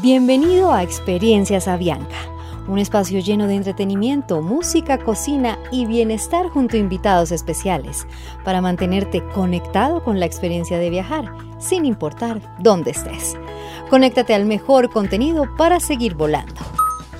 Bienvenido a Experiencias Avianca, un espacio lleno de entretenimiento, música, cocina y bienestar junto a invitados especiales para mantenerte conectado con la experiencia de viajar, sin importar dónde estés. Conéctate al mejor contenido para seguir volando.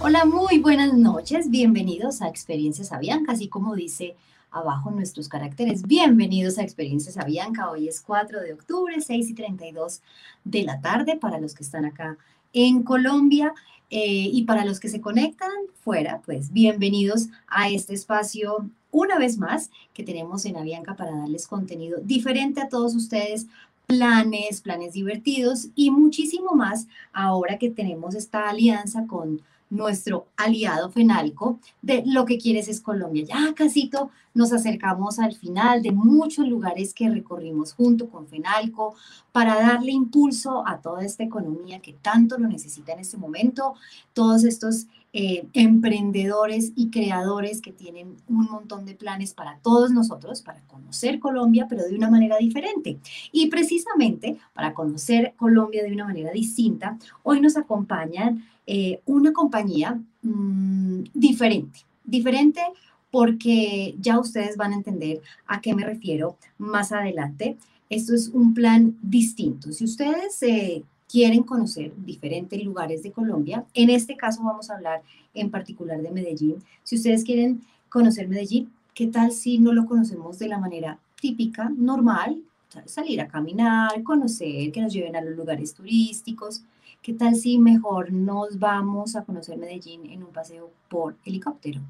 Hola, muy buenas noches, bienvenidos a Experiencias Avianca, así como dice abajo nuestros caracteres. Bienvenidos a Experiencias Avianca, hoy es 4 de octubre, 6 y 32 de la tarde para los que están acá en Colombia. Eh, y para los que se conectan fuera, pues bienvenidos a este espacio una vez más que tenemos en Avianca para darles contenido diferente a todos ustedes, planes, planes divertidos y muchísimo más ahora que tenemos esta alianza con nuestro aliado Fenalco de Lo que quieres es Colombia. Ya casito nos acercamos al final de muchos lugares que recorrimos junto con Fenalco para darle impulso a toda esta economía que tanto lo necesita en este momento, todos estos eh, emprendedores y creadores que tienen un montón de planes para todos nosotros, para conocer Colombia, pero de una manera diferente. Y precisamente para conocer Colombia de una manera distinta, hoy nos acompañan eh, una compañía mm, diferente, diferente porque ya ustedes van a entender a qué me refiero más adelante. Esto es un plan distinto. Si ustedes eh, quieren conocer diferentes lugares de Colombia, en este caso vamos a hablar en particular de Medellín. Si ustedes quieren conocer Medellín, ¿qué tal si no lo conocemos de la manera típica, normal? Salir a caminar, conocer, que nos lleven a los lugares turísticos, ¿Qué tal si mejor nos vamos a conocer Medellín en un paseo por helicóptero?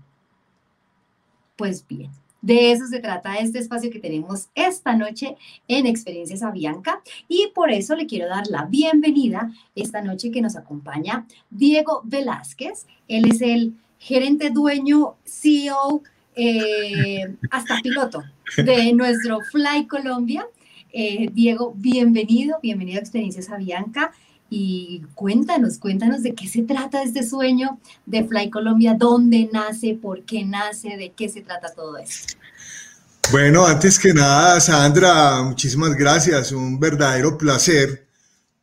Pues bien, de eso se trata este espacio que tenemos esta noche en Experiencias Avianca y por eso le quiero dar la bienvenida esta noche que nos acompaña Diego Velázquez. Él es el gerente dueño, CEO, eh, hasta piloto de nuestro Fly Colombia. Eh, Diego, bienvenido, bienvenido a Experiencias Avianca. Y cuéntanos, cuéntanos de qué se trata este sueño de Fly Colombia, dónde nace, por qué nace, de qué se trata todo esto. Bueno, antes que nada, Sandra, muchísimas gracias. Un verdadero placer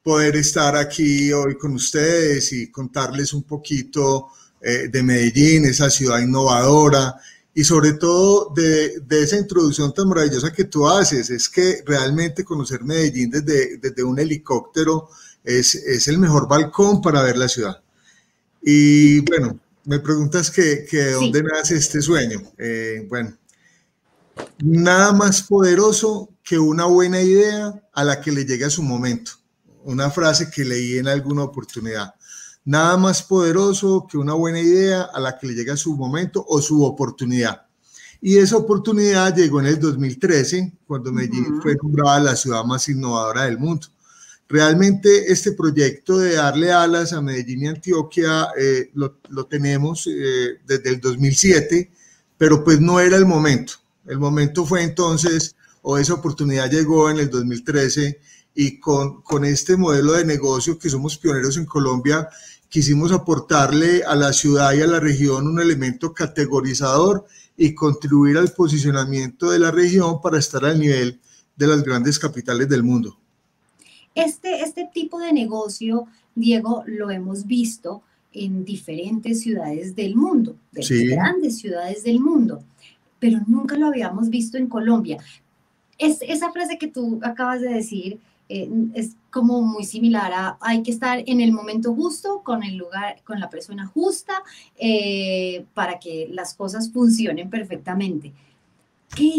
poder estar aquí hoy con ustedes y contarles un poquito eh, de Medellín, esa ciudad innovadora y sobre todo de, de, esa introducción tan maravillosa que tú haces. Es que realmente conocer Medellín desde, desde un helicóptero es, el mejor balcón para ver la ciudad. Y bueno, me preguntas que, que de dónde nace este sueño. Eh, bueno, nada más poderoso que una buena idea a la que le llegue a su momento. Una frase que leí en alguna oportunidad. Nada más poderoso que una buena idea a la que le llegue a su momento o su oportunidad. Y esa oportunidad llegó en el 2013, cuando Medellín fue nombrada la ciudad más innovadora del mundo. Realmente este proyecto de darle alas a Medellín y Antioquia eh, lo, tenemos eh, desde el 2007, pero pues no era el momento. El momento fue entonces, o esa oportunidad llegó en el 2013 y con, con este modelo de negocio que somos pioneros en Colombia, quisimos aportarle a la ciudad y a la región un elemento categorizador y contribuir al posicionamiento de la región para estar al nivel de las grandes capitales del mundo. Este, este tipo de negocio, Diego, lo hemos visto en diferentes ciudades del mundo, de grandes ciudades del mundo, pero nunca lo habíamos visto en Colombia. Es, esa frase que tú acabas de decir eh, es como muy similar a hay que estar en el momento justo, con el lugar, con la persona justa, eh, para que las cosas funcionen perfectamente. ¿Qué,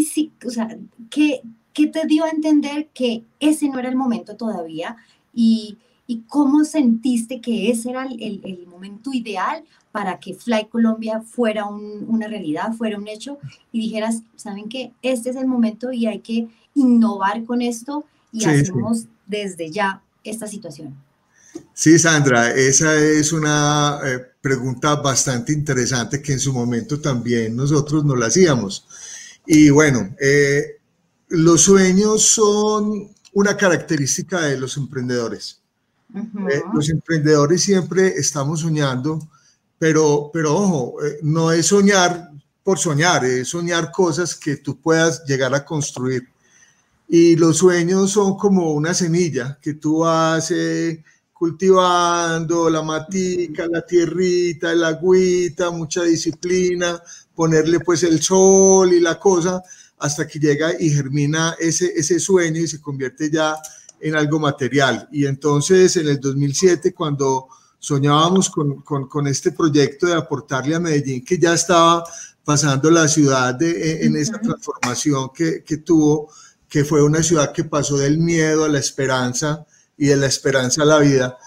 o sea, ¿qué, ¿Qué te dio a entender que ese no era el momento todavía? ¿Y, y cómo sentiste que ese era el, el, momento ideal para que Fly Colombia fuera una realidad, fuera un hecho y dijeras, ¿saben qué? Este es el momento y hay que innovar con esto y hacemos desde ya esta situación. Sí, Sandra, esa es una eh, pregunta bastante interesante que en su momento también nosotros nos la hacíamos. Y bueno, eh, los sueños son una característica de los emprendedores. Eh, los emprendedores siempre estamos soñando, pero, pero ojo, no es soñar por soñar, es soñar cosas que tú puedas llegar a construir. Y los sueños son como una semilla que tú vas eh, cultivando la matica, la tierrita, el agüita, mucha disciplina, ponerle pues el sol y la cosa, hasta que llega y germina ese, ese sueño y se convierte ya en algo material. Y entonces en el 2007, cuando soñábamos con, con, con este proyecto de aportarle a Medellín, que ya estaba pasando la ciudad de, en esa transformación que, que tuvo, que fue una ciudad que pasó del miedo a la esperanza y de la esperanza a la vida.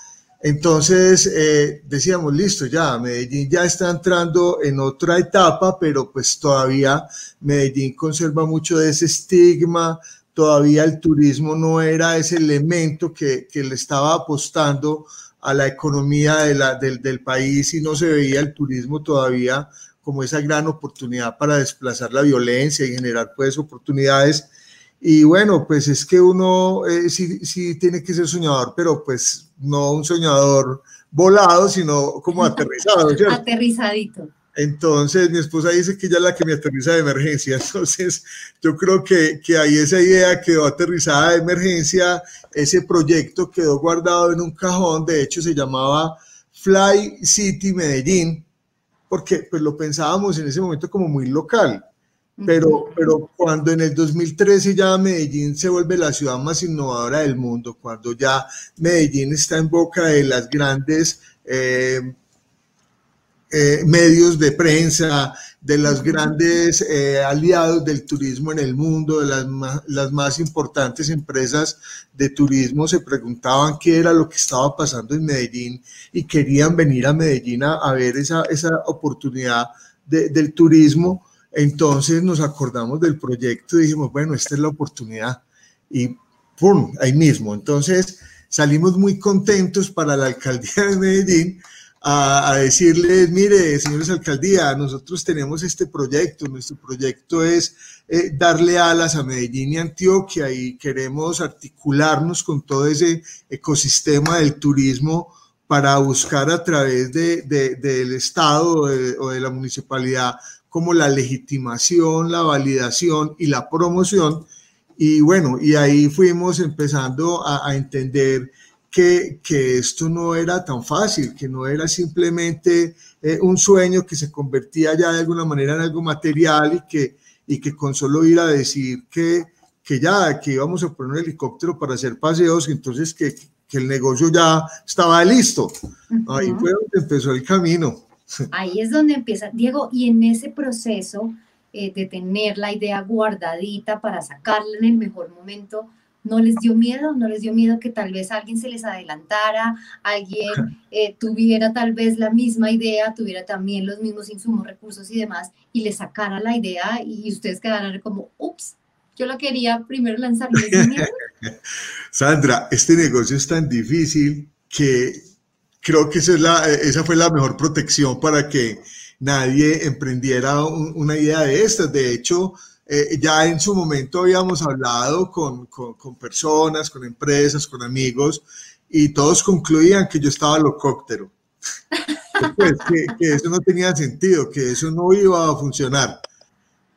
Entonces eh, decíamos, listo, ya, Medellín ya está entrando en otra etapa, pero pues todavía Medellín conserva mucho de ese estigma, todavía el turismo no era ese elemento que, que le estaba apostando a la economía del, del país y no se veía el turismo todavía como esa gran oportunidad para desplazar la violencia y generar pues oportunidades y bueno, pues es que uno eh, sí, sí, tiene que ser soñador, pero pues no un soñador volado, sino como aterrizado. Aterrizadito. Entonces, mi esposa dice que ella es la que me aterriza de emergencia. Entonces, yo creo que, que ahí esa idea quedó aterrizada de emergencia. Ese proyecto quedó guardado en un cajón. De hecho, se llamaba Fly City Medellín, porque pues lo pensábamos en ese momento como muy local pero, pero cuando en el 2013 ya Medellín se vuelve la ciudad más innovadora del mundo, cuando ya Medellín está en boca de las grandes eh, eh, medios de prensa, de los grandes eh, aliados del turismo en el mundo, de las más, las más importantes empresas de turismo, se preguntaban qué era lo que estaba pasando en Medellín y querían venir a Medellín a, a ver esa, esa oportunidad de, del turismo entonces nos acordamos del proyecto y dijimos, bueno, esta es la oportunidad. Y ¡pum! Ahí mismo. Entonces salimos muy contentos para la alcaldía de Medellín a, decirles, mire, señores alcaldía, nosotros tenemos este proyecto, nuestro proyecto es eh, darle alas a Medellín y Antioquia y queremos articularnos con todo ese ecosistema del turismo para buscar a través de, del Estado o de la municipalidad como la legitimación, la validación y la promoción. Y bueno, y ahí fuimos empezando a, entender que, que, esto no era tan fácil, que no era simplemente eh, un sueño que se convertía ya de alguna manera en algo material y que, y que con solo ir a decir que, que ya, que íbamos a poner un helicóptero para hacer paseos, entonces que, que el negocio ya estaba listo. Ahí fue donde empezó el camino. Ahí es donde empieza, Diego, y en ese proceso eh, de tener la idea guardadita para sacarla en el mejor momento, ¿no les dio miedo? ¿No les dio miedo que tal vez alguien se les adelantara, alguien eh, tuviera tal vez la misma idea, tuviera también los mismos insumos, recursos y demás, y le sacara la idea y ustedes quedaran como, ups, yo lo quería primero lanzar. Sandra, este negocio es tan difícil que creo que esa, es la, esa fue la mejor protección para que nadie emprendiera una idea de estas. De hecho, eh, ya en su momento habíamos hablado con, con, personas, con empresas, con amigos, y todos concluían que yo estaba locóptero. Pues, que, que, eso no tenía sentido, que eso no iba a funcionar.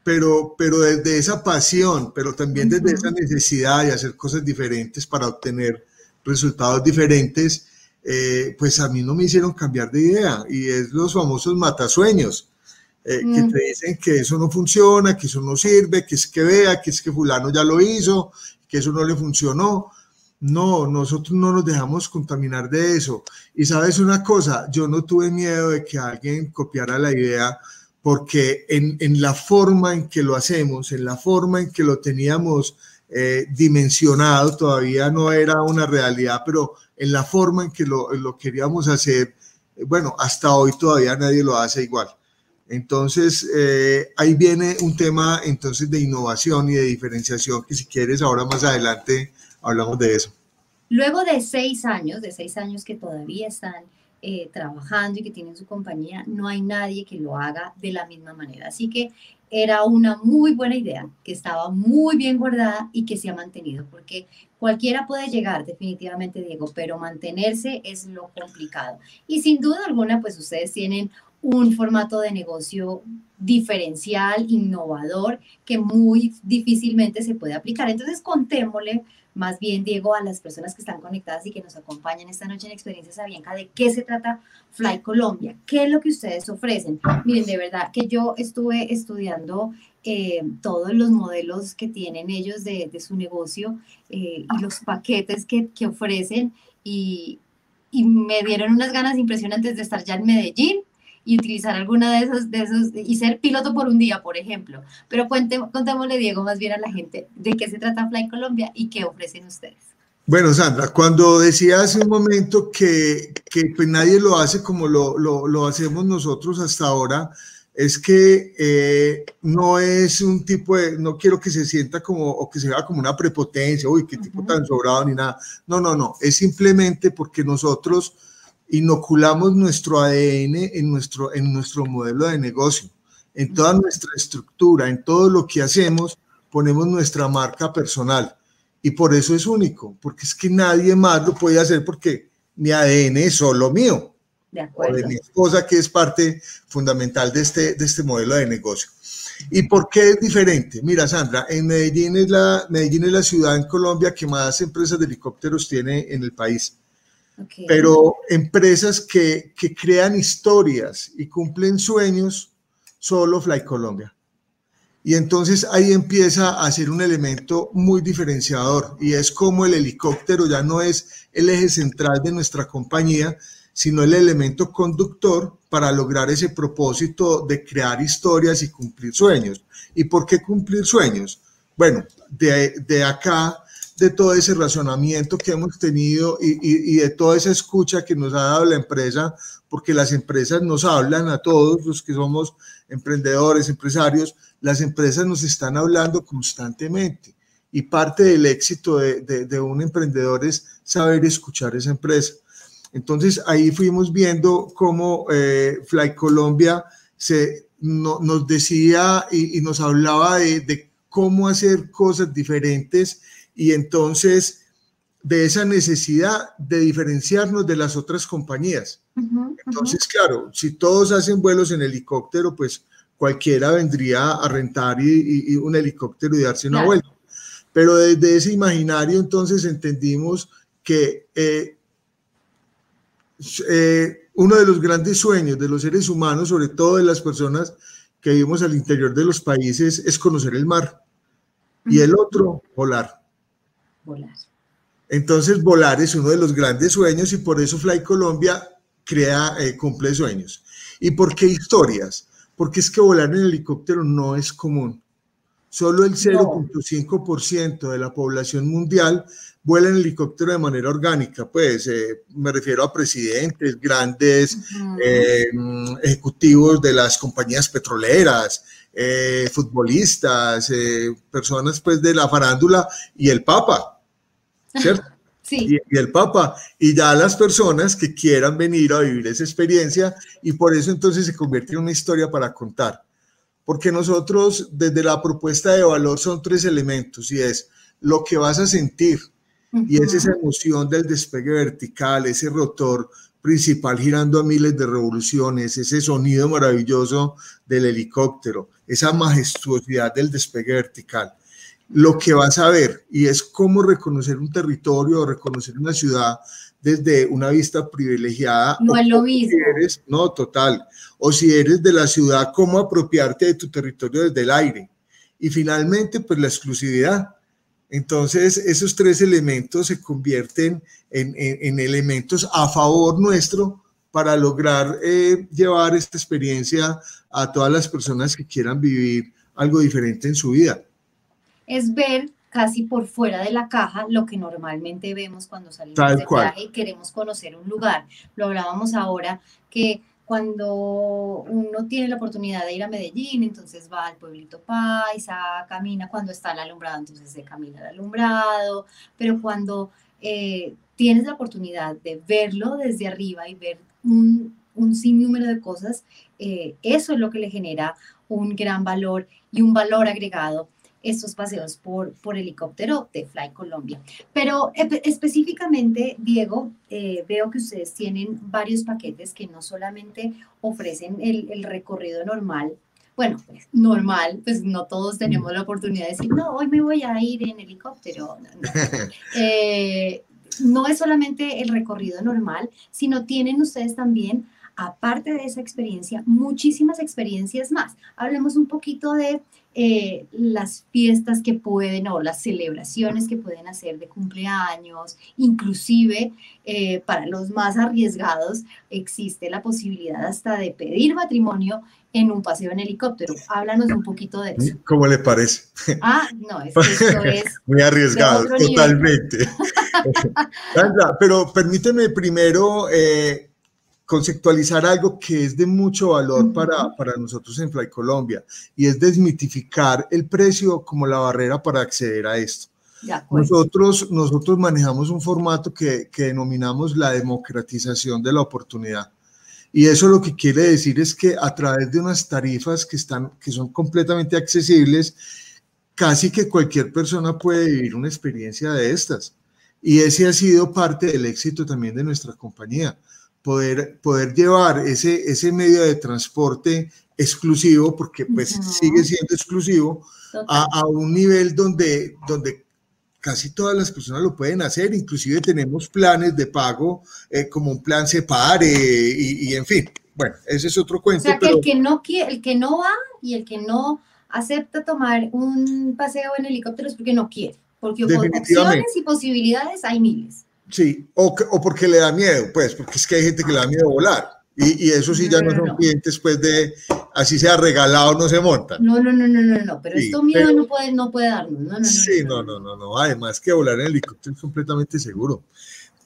Pero, pero desde esa pasión, pero también desde esa necesidad de hacer cosas diferentes para obtener resultados diferentes, eh, pues a mí no me hicieron cambiar de idea y es los famosos matasueños. Eh, que te dicen que eso no funciona, que eso no sirve, que es que vea, que es que fulano ya lo hizo, que eso no le funcionó. No, nosotros no nos dejamos contaminar de eso. Y sabes una cosa, yo no tuve miedo de que alguien copiara la idea porque en, en la forma en que lo hacemos, en la forma en que lo teníamos eh, dimensionado, todavía no era una realidad, pero en la forma en que lo, queríamos hacer, eh, bueno, hasta hoy todavía nadie lo hace igual. Entonces, eh, ahí viene un tema entonces de innovación y de diferenciación que si quieres ahora más adelante hablamos de eso. Luego de seis años, de seis años que todavía están trabajando y que tienen su compañía, no hay nadie que lo haga de la misma manera. Así que era una muy buena idea, que estaba muy bien guardada y que se ha mantenido, porque cualquiera puede llegar definitivamente, Diego, pero mantenerse es lo complicado. Y sin duda alguna, pues ustedes tienen un formato de negocio diferencial, innovador, que muy difícilmente se puede aplicar. Entonces, contémosle más bien, Diego, a las personas que están conectadas y que nos acompañan esta noche en Experiencias Avianca, de qué se trata Fly Colombia, qué es lo que ustedes ofrecen. Miren, de verdad que yo estuve estudiando eh, todos los modelos que tienen ellos de, su negocio eh, y los paquetes que, que ofrecen y, y me dieron unas ganas impresionantes de estar ya en Medellín y utilizar alguna de esos, de esos y ser piloto por un día, por ejemplo. Pero cuente, contémosle, Diego, más bien a la gente de qué se trata Fly Colombia y qué ofrecen ustedes. Bueno, Sandra, cuando decía hace un momento que, que pues nadie lo hace como lo, lo, lo, hacemos nosotros hasta ahora, es que eh, no es un tipo de, no quiero que se sienta como, o que se vea como una prepotencia, uy, qué tipo tan sobrado ni nada. No, no, no, es simplemente porque nosotros inoculamos nuestro ADN en nuestro, en nuestro modelo de negocio, en toda nuestra estructura, en todo lo que hacemos, ponemos nuestra marca personal. Y por eso es único, porque es que nadie más lo puede hacer porque mi ADN es solo mío. De acuerdo. de mi esposa, que es parte fundamental de este, de este modelo de negocio. ¿Y por qué es diferente? Mira, Sandra, en Medellín es, la, Medellín es la ciudad en Colombia que más empresas de helicópteros tiene en el país. Pero empresas que, que, crean historias y cumplen sueños, solo Fly Colombia. Y entonces ahí empieza a ser un elemento muy diferenciador y es como el helicóptero ya no es el eje central de nuestra compañía, sino el elemento conductor para lograr ese propósito de crear historias y cumplir sueños. ¿Y por qué cumplir sueños? Bueno, de, de acá de todo ese razonamiento que hemos tenido y, de toda esa escucha que nos ha dado la empresa, porque las empresas nos hablan a todos los que somos emprendedores, empresarios, las empresas nos están hablando constantemente. Y parte del éxito de, un emprendedor es saber escuchar esa empresa. Entonces ahí fuimos viendo cómo eh, Fly Colombia se, nos decía y, nos hablaba de, de cómo hacer cosas diferentes y entonces de esa necesidad de diferenciarnos de las otras compañías. entonces, claro, si todos hacen vuelos en helicóptero, pues cualquiera vendría a rentar y, un helicóptero y darse una vuelta. Pero desde ese imaginario entonces entendimos que eh, eh, uno de los grandes sueños de los seres humanos, sobre todo de las personas que vivimos al interior de los países, es conocer el mar. Y el otro, volar volar. Entonces, volar es uno de los grandes sueños y por eso Fly Colombia crea, eh, cumple sueños. ¿Y por qué historias? Porque es que volar en helicóptero no es común. Solo el 0.5% de la población mundial vuela en helicóptero de manera orgánica. Pues eh, me refiero a presidentes, grandes eh, ejecutivos de las compañías petroleras, futbolistas, personas pues de la farándula y el Papa. ¿cierto? Sí. Y, el Papa, y ya las personas que quieran venir a vivir esa experiencia, y por eso entonces se convierte en una historia para contar. Porque nosotros, desde la propuesta de valor, son tres elementos, y es lo que vas a sentir, y es esa emoción del despegue vertical, ese rotor principal girando a miles de revoluciones, ese sonido maravilloso del helicóptero, esa majestuosidad del despegue vertical. Lo que vas a ver y es cómo reconocer un territorio o reconocer una ciudad desde una vista privilegiada. No es lo mismo. eres, no, total. O si eres de la ciudad, cómo apropiarte de tu territorio desde el aire. Y finalmente, pues la exclusividad. Entonces, esos tres elementos se convierten en, elementos a favor nuestro para lograr eh, llevar esta experiencia a todas las personas que quieran vivir algo diferente en su vida es ver casi por fuera de la caja lo que normalmente vemos cuando salimos de viaje y queremos conocer un lugar. Lo hablábamos ahora que cuando uno tiene la oportunidad de ir a Medellín, entonces va al pueblito paisa, camina, cuando está el alumbrado, entonces se camina el alumbrado, pero cuando eh, tienes la oportunidad de verlo desde arriba y ver un, un sinnúmero de cosas, eh, eso es lo que le genera un gran valor y un valor agregado estos paseos por, por helicóptero de Fly Colombia. Pero específicamente, Diego, eh, veo que ustedes tienen varios paquetes que no solamente ofrecen el, el recorrido normal, bueno, pues normal, pues no todos tenemos la oportunidad de decir, no, hoy me voy a ir en helicóptero. Eh, no es solamente el recorrido normal, sino tienen ustedes también aparte de esa experiencia, muchísimas experiencias más. Hablemos un poquito de eh, las fiestas que pueden o las celebraciones que pueden hacer de cumpleaños, inclusive eh, para los más arriesgados existe la posibilidad hasta de pedir matrimonio en un paseo en helicóptero. Háblanos un poquito de eso. ¿Cómo le parece? Ah, no, es esto es muy arriesgado, totalmente. pero permíteme primero eh, conceptualizar algo que es de mucho valor para, para nosotros en Fly Colombia y es desmitificar el precio como la barrera para acceder a esto. Nosotros, nosotros manejamos un formato que, que denominamos la democratización de la oportunidad. Y eso lo que quiere decir es que a través de unas tarifas que, están, que son completamente accesibles, casi que cualquier persona puede vivir una experiencia de estas. Y ese ha sido parte del éxito también de nuestra compañía poder, poder llevar ese, ese medio de transporte exclusivo, porque pues sigue siendo exclusivo, a, a, un nivel donde, donde casi todas las personas lo pueden hacer, inclusive tenemos planes de pago eh, como un plan Separe y, y, en fin, bueno, ese es otro cuento. O sea, que el, que no quiere, el que no va y el que no acepta tomar un paseo en helicóptero es porque no quiere, porque opciones y posibilidades hay miles. Sí, o, o, porque le da miedo, pues, porque es que hay gente que le da miedo volar. Y, y eso sí, ya no, son clientes, pues, de así sea regalado, no se montan. No, no, no, no, no, no, pero esto miedo no, puede, no puede darnos. No, no, sí, no, no, no, no, además que volar en helicóptero es completamente seguro.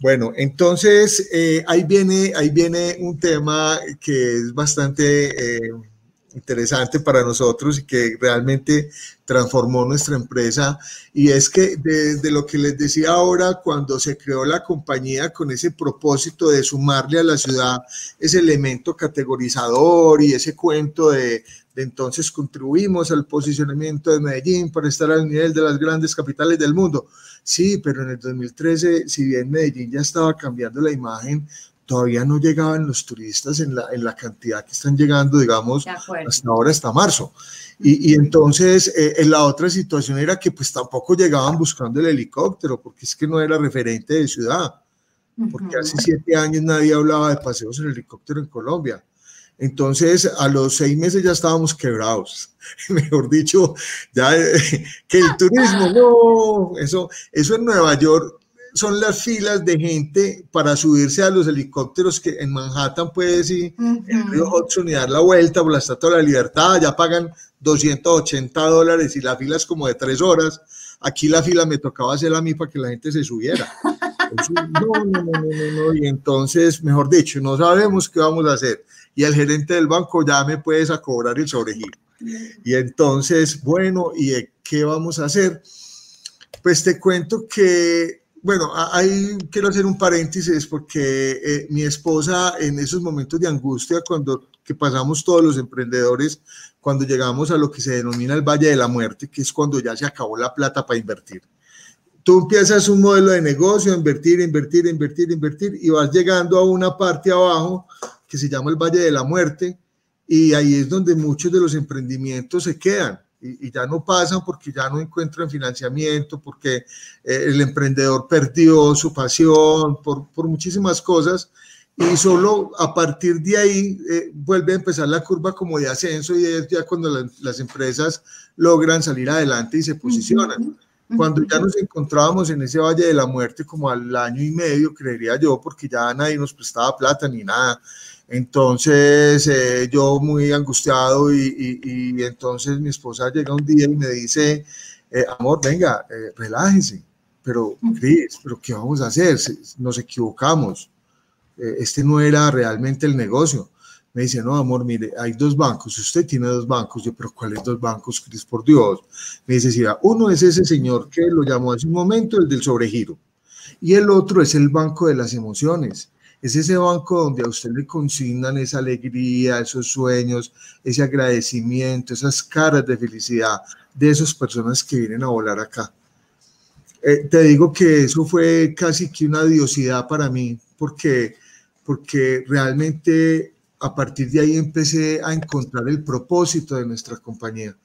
Bueno, entonces eh, ahí, viene, ahí viene un tema que es bastante eh, interesante para nosotros y que realmente transformó nuestra empresa. Y es que desde lo que les decía ahora, cuando se creó la compañía con ese propósito de sumarle a la ciudad ese elemento categorizador y ese cuento de, de entonces contribuimos al posicionamiento de Medellín para estar al nivel de las grandes capitales del mundo. Sí, pero en el 2013, si bien Medellín ya estaba cambiando la imagen, todavía no llegaban los turistas en la, en la cantidad que están llegando, digamos, hasta ahora, hasta marzo. Y, y entonces, eh, la otra situación era que pues tampoco llegaban buscando el helicóptero, porque es que no era referente de ciudad, porque hace siete años nadie hablaba de paseos en helicóptero en Colombia. Entonces, a los seis meses ya estábamos quebrados. Mejor dicho, ya eh, que el turismo, no, eso, eso en Nueva York son las filas de gente para subirse a los helicópteros que en Manhattan puedes ir en el río Hudson y dar la vuelta por la Estatua de la Libertad, ya pagan 280 dólares y la fila es como de tres horas. Aquí la fila me tocaba hacer a mí para que la gente se subiera. no, no, no, no, no, y entonces, mejor dicho, no sabemos qué vamos a hacer. Y el gerente del banco ya me puedes a cobrar el sobregiro. Y entonces, bueno, ¿y qué vamos a hacer? Pues te cuento que bueno, ahí quiero hacer un paréntesis porque eh, mi esposa en esos momentos de angustia, cuando que pasamos todos los emprendedores, cuando llegamos a lo que se denomina el Valle de la Muerte, que es cuando ya se acabó la plata para invertir. Tú empiezas un modelo de negocio, invertir, invertir, invertir, invertir, y vas llegando a una parte abajo que se llama el Valle de la Muerte, y ahí es donde muchos de los emprendimientos se quedan y, ya no pasan porque ya no encuentran financiamiento, porque eh, el emprendedor perdió su pasión, por, por, muchísimas cosas. Y solo a partir de ahí eh, vuelve a empezar la curva como de ascenso y es ya cuando las empresas logran salir adelante y se posicionan. Cuando ya nos encontrábamos en ese Valle de la Muerte como al año y medio, creería yo, porque ya nadie nos prestaba plata ni nada. Entonces eh, yo muy angustiado y, entonces mi esposa llega un día y me dice, eh, amor, venga, eh, relájese, pero Cris, pero ¿qué vamos a hacer? Nos equivocamos. este no era realmente el negocio. Me dice, no, amor, mire, hay dos bancos, usted tiene dos bancos. Yo, pero ¿cuáles dos bancos, Cris, por Dios? Me dice, sí, uno es ese señor que lo llamó hace un momento, el del sobregiro, y el otro es el banco de las emociones es ese banco donde a usted le consignan esa alegría, esos sueños, ese agradecimiento, esas caras de felicidad de esas personas que vienen a volar acá. Eh, te digo que eso fue casi que una diosidad para mí, porque, porque realmente a partir de ahí empecé a encontrar el propósito de nuestra compañía.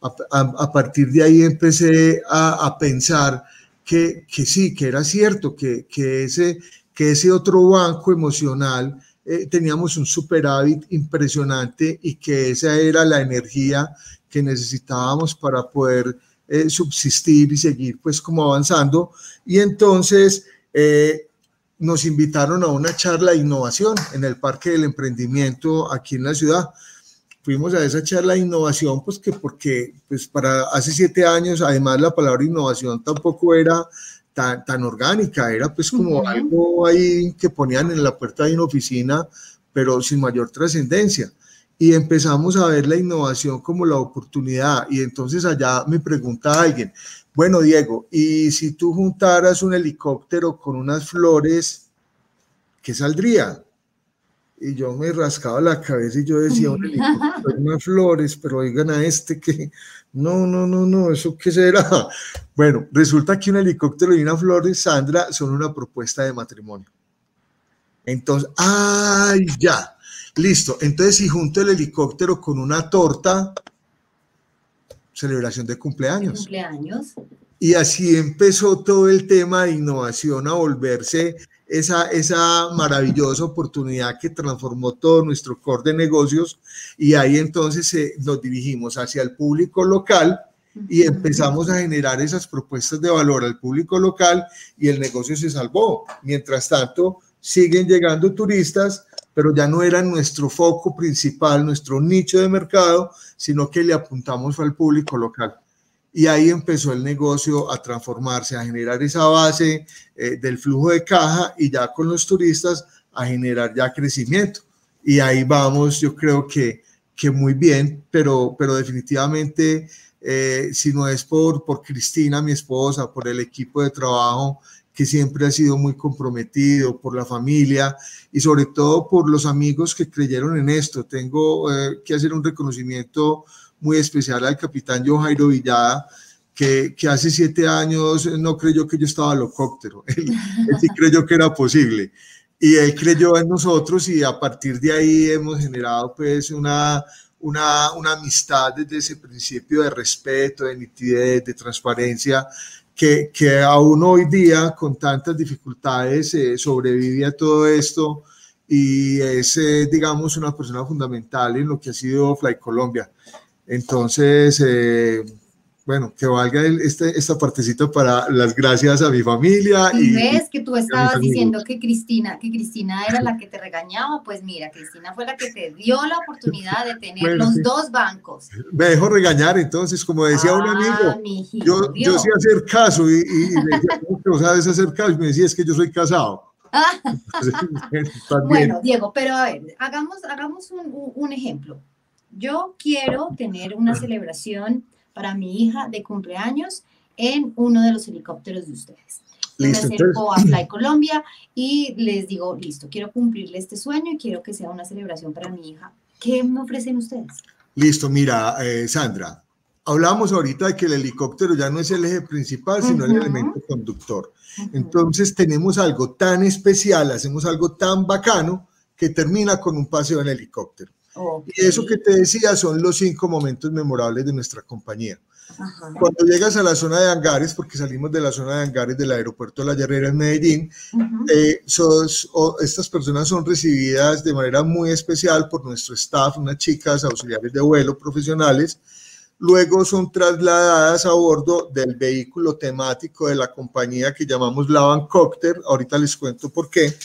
A, partir de ahí empecé a, pensar que, que, sí, que era cierto, que, que, ese, que ese otro banco emocional eh, teníamos un superávit impresionante y que esa era la energía que necesitábamos para poder eh, subsistir y seguir pues como avanzando. Y entonces eh, nos invitaron a una charla de innovación en el Parque del Emprendimiento aquí en la ciudad. Fuimos a esa charla de innovación, pues que porque pues para hace siete años, además la palabra innovación tampoco era tan, tan orgánica, era pues como algo ahí que ponían en la puerta de una oficina, pero sin mayor trascendencia y empezamos a ver la innovación como la oportunidad. Y entonces allá me pregunta alguien, bueno, Diego, ¿y si tú juntaras un helicóptero con unas flores, qué saldría? Y yo me rascaba la cabeza y yo decía, un helicóptero, unas flores, pero oigan a este que, no, no, no, no, ¿eso qué será? Bueno, resulta que un helicóptero y unas flores, Sandra, son una propuesta de matrimonio. Entonces, ¡ay, ya! Listo, entonces si junto el helicóptero con una torta, celebración de cumpleaños. Cumpleaños. Y así empezó todo el tema de innovación a volverse esa, esa maravillosa oportunidad que transformó todo nuestro core de negocios y ahí entonces eh, nos dirigimos hacia el público local y empezamos a generar esas propuestas de valor al público local y el negocio se salvó. Mientras tanto, siguen llegando turistas pero ya no era nuestro foco principal, nuestro nicho de mercado, sino que le apuntamos al público local. Y ahí empezó el negocio a transformarse, a generar esa base eh, del flujo de caja y ya con los turistas a generar ya crecimiento. Y ahí vamos, yo creo que, que muy bien, pero, pero definitivamente, eh, si no es por, por Cristina, mi esposa, por el equipo de trabajo, que siempre ha sido muy comprometido por la familia y sobre todo por los amigos que creyeron en esto. Tengo eh, que hacer un reconocimiento muy especial al capitán John Jairo Villada, que, que, hace siete años no creyó que yo estaba locóptero, él, él sí creyó que era posible. Y él creyó en nosotros y a partir de ahí hemos generado pues una, una, una amistad desde ese principio de respeto, de nitidez, de transparencia, que, que aún hoy día con tantas dificultades eh, sobrevive a todo esto y es, eh, digamos, una persona fundamental en lo que ha sido Fly Colombia. Entonces, eh, bueno, que valga este, esta partecita para las gracias a mi familia. Y, ves que tú estabas diciendo que Cristina, que Cristina era la que te regañaba, pues mira, Cristina fue la que te dio la oportunidad de tener los dos bancos. Me dejó regañar, entonces, como decía un ah, amigo, yo, yo sé hacer caso y, y, me decía, ¿cómo sabes hacer caso? Y me decía, es que yo soy casado. bueno, Diego, pero a ver, hagamos, hagamos un, un ejemplo. Yo quiero tener una celebración para mi hija de cumpleaños en uno de los helicópteros de ustedes. me acerco a Fly Colombia y les digo, listo, quiero cumplirle este sueño y quiero que sea una celebración para mi hija. ¿Qué me ofrecen ustedes? Listo, mira, eh, Sandra, hablamos ahorita de que el helicóptero ya no es el eje principal, sino el elemento conductor. Entonces tenemos algo tan especial, hacemos algo tan bacano que termina con un paseo en helicóptero. Y eso que te decía son los cinco momentos memorables de nuestra compañía. Cuando llegas a la zona de hangares, porque salimos de la zona de hangares del aeropuerto de La Llarrera en Medellín, eh, estas personas son recibidas de manera muy especial por nuestro staff, unas chicas auxiliares de vuelo profesionales. Luego son trasladadas a bordo del vehículo temático de la compañía que llamamos Lavan Copter. Ahorita les cuento por qué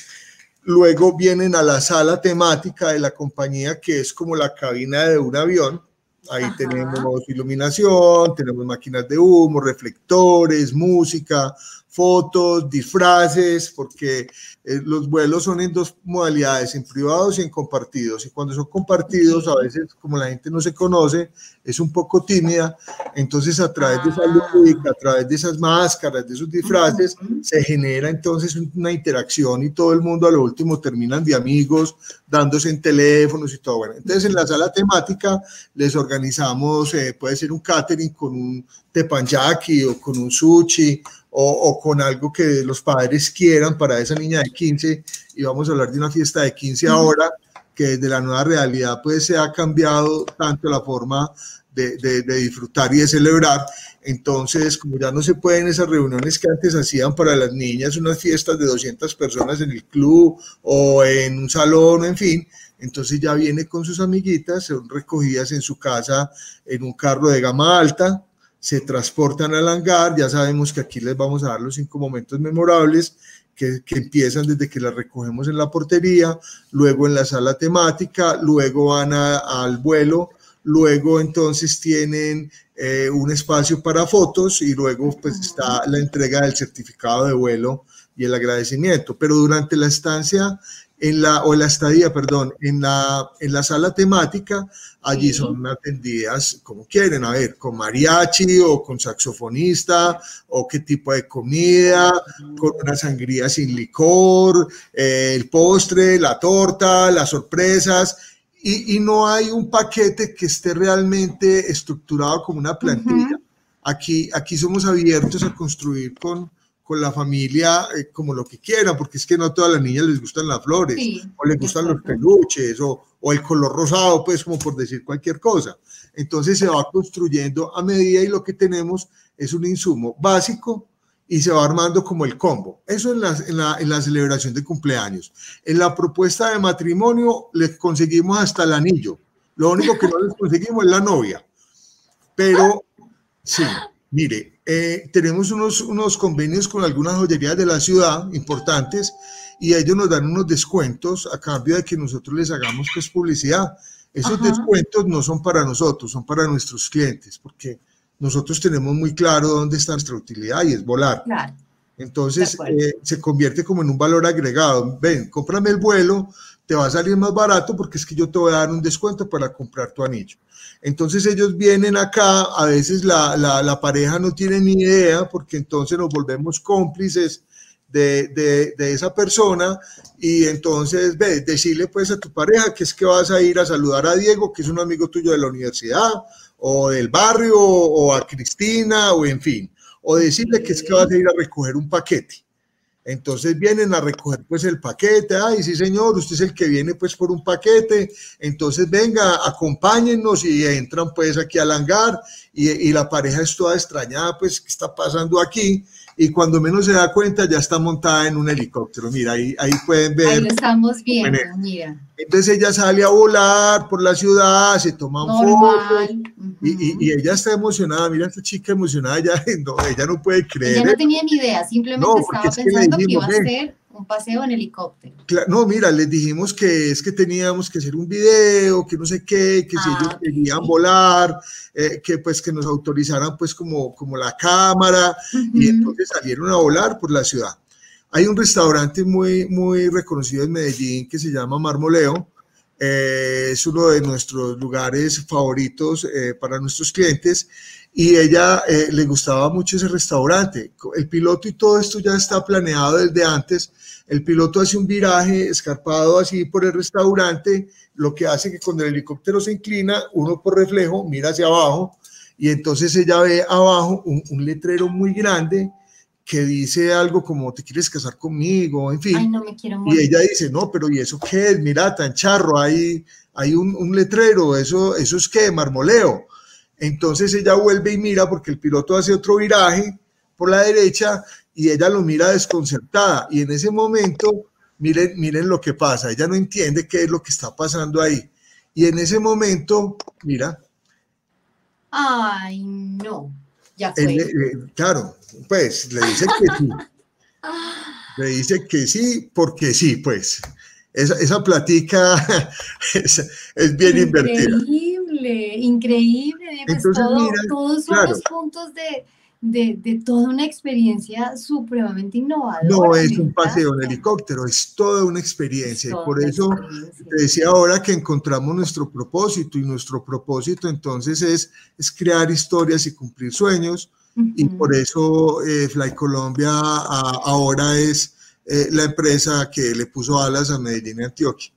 Luego vienen a la sala temática de la compañía, que es como la cabina de un avión. Ahí tenemos iluminación, tenemos máquinas de humo, reflectores, música, fotos, disfraces, porque eh, los vuelos son en dos modalidades, en privados y en compartidos. Y cuando son compartidos, a veces como la gente no se conoce, es un poco tímida, entonces a través de esa lúdica, a través de esas máscaras, de esos disfraces, se genera entonces una interacción y todo el mundo a lo último terminan de amigos, dándose en teléfonos y todo. Bueno, entonces en la sala temática les organizamos, eh, puede ser un catering con un teppanyaki o con un sushi o, con algo que los padres quieran para esa niña de 15 y vamos a hablar de una fiesta de 15 ahora que desde la nueva realidad pues se ha cambiado tanto la forma de, de, disfrutar y de celebrar. Entonces, como ya no se pueden esas reuniones que antes hacían para las niñas, unas fiestas de 200 personas en el club o en un salón, en fin, entonces ya viene con sus amiguitas, son recogidas en su casa en un carro de gama alta, se transportan al hangar, ya sabemos que aquí les vamos a dar los cinco momentos memorables que, empiezan desde que las recogemos en la portería, luego en la sala temática, luego van al vuelo, luego entonces tienen eh, un espacio para fotos y luego pues está la entrega del certificado de vuelo y el agradecimiento. Pero durante la estancia en la, o la estadía, perdón, en la, en la sala temática, allí son atendidas como quieren, a ver, con mariachi o con saxofonista, o qué tipo de comida, con una sangría sin licor, eh, el postre, la torta, las sorpresas, y, y, no hay un paquete que esté realmente estructurado como una plantilla. aquí, aquí somos abiertos a construir con, con la familia eh, como lo que quieran, porque es que no a todas las niñas les gustan las flores, o les gustan los peluches, o, o, el color rosado, pues como por decir cualquier cosa. Entonces se va construyendo a medida y lo que tenemos es un insumo básico y se va armando como el combo. Eso en la, en la, en la celebración de cumpleaños. En la propuesta de matrimonio les conseguimos hasta el anillo. Lo único que no les conseguimos es la novia. Pero sí, mire, eh, tenemos unos, unos convenios con algunas joyerías de la ciudad importantes y ellos nos dan unos descuentos a cambio de que nosotros les hagamos pues publicidad. Esos descuentos no son para nosotros, son para nuestros clientes, porque nosotros tenemos muy claro dónde está nuestra utilidad y es volar. Entonces eh, se convierte como en un valor agregado. Ven, cómprame el vuelo, te va a salir más barato porque es que yo te voy a dar un descuento para comprar tu anillo. Entonces ellos vienen acá, a veces la, la, pareja no tiene ni idea porque entonces nos volvemos cómplices de, de, de, esa persona y entonces ve, decirle pues a tu pareja que es que vas a ir a saludar a Diego, que es un amigo tuyo de la universidad o del barrio o a Cristina o en fin, o decirle que es que vas a ir a recoger un paquete. Entonces vienen a recoger pues el paquete, ay sí señor, usted es el que viene pues por un paquete, entonces venga, acompáñennos y entran pues aquí al hangar. Y, y la pareja es toda extrañada pues qué está pasando aquí y cuando menos se da cuenta ya está montada en un helicóptero. Mira, ahí, ahí pueden ver. Ahí lo estamos viendo, mira. Entonces ella sale a volar por la ciudad, se toma un foto y, y, ella está emocionada. Mira esta chica emocionada, ella no, ella no puede creer. Ella no tenía ni idea, simplemente estaba pensando que, iba a ser un paseo en helicóptero. no, mira, les dijimos que es que teníamos que hacer un video, que no sé qué, que si ellos ah, querían volar, eh, que pues que nos autorizaran pues como, como la cámara y entonces salieron a volar por la ciudad. Hay un restaurante muy, muy reconocido en Medellín que se llama Marmoleo. Eh, es uno de nuestros lugares favoritos eh, para nuestros clientes y ella le gustaba mucho ese restaurante. El piloto y todo esto ya está planeado desde antes el piloto hace un viraje escarpado así por el restaurante, lo que hace que cuando el helicóptero se inclina, uno por reflejo mira hacia abajo y entonces ella ve abajo un, letrero muy grande que dice algo como te quieres casar conmigo, en fin. Ay, no me quiero Y ella dice, no, pero ¿y eso qué es? Mira, tan charro, hay, hay un, un, letrero, eso, eso es qué, marmoleo. Entonces ella vuelve y mira porque el piloto hace otro viraje por la derecha y ella lo mira desconcertada y en ese momento, miren, miren lo que pasa, ella no entiende qué es lo que está pasando ahí. Y en ese momento, mira. Ay, no, ya fue. claro, pues le dice que sí. le dice que sí, porque sí, pues. Esa, esa platica es, bien invertida. Increíble, increíble. Pues Entonces, todos son los puntos de, de, de, toda una experiencia supremamente innovadora. No es un paseo en helicóptero, es toda una experiencia. y por eso te decía ahora que encontramos nuestro propósito y nuestro propósito entonces es, es crear historias y cumplir sueños. Y por eso eh, Fly Colombia ahora es eh, la empresa que le puso alas a Medellín y Antioquia.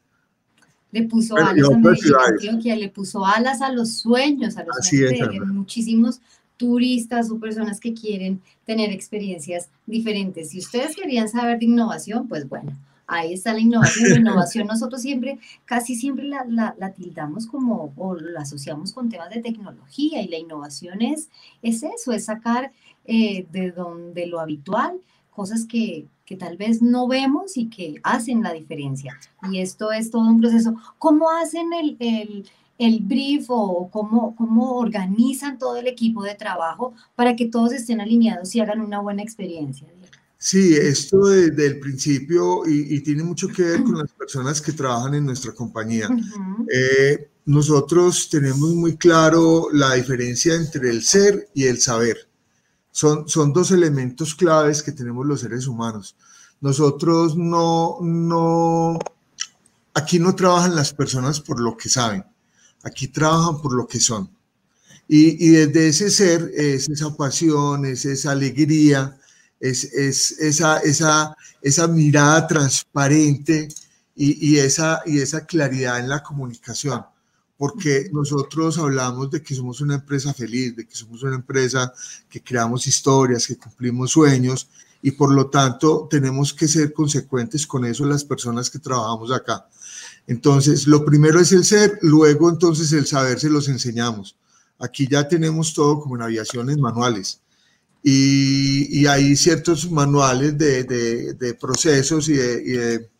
Le puso alas a Medellín y Antioquia, le puso alas a los sueños, a los sueños de muchísimos turistas o personas que quieren tener experiencias diferentes. Si ustedes querían saber de innovación, pues bueno, ahí está la innovación. La innovación nosotros siempre, casi siempre la, la, tildamos como, o la asociamos con temas de tecnología y la innovación es, es eso, es sacar eh, de donde lo habitual cosas que, que tal vez no vemos y que hacen la diferencia. Y esto es todo un proceso. ¿Cómo hacen el, el el brief o cómo, cómo organizan todo el equipo de trabajo para que todos estén alineados y hagan una buena experiencia. Sí, esto desde el principio y, tiene mucho que ver con las personas que trabajan en nuestra compañía. Eh, nosotros tenemos muy claro la diferencia entre el ser y el saber. Son, son dos elementos claves que tenemos los seres humanos. Nosotros no, no, aquí no trabajan las personas por lo que saben Aquí trabajan por lo que son. Y, desde ese ser es esa pasión, es esa alegría, es, esa, esa, esa mirada transparente y, esa, y esa claridad en la comunicación. Porque nosotros hablamos de que somos una empresa feliz, de que somos una empresa que creamos historias, que cumplimos sueños y por lo tanto tenemos que ser consecuentes con eso las personas que trabajamos acá. Entonces, lo primero es el ser, luego entonces el saber se los enseñamos. Aquí ya tenemos todo como en aviaciones manuales. Y, hay ciertos manuales de, procesos y, de,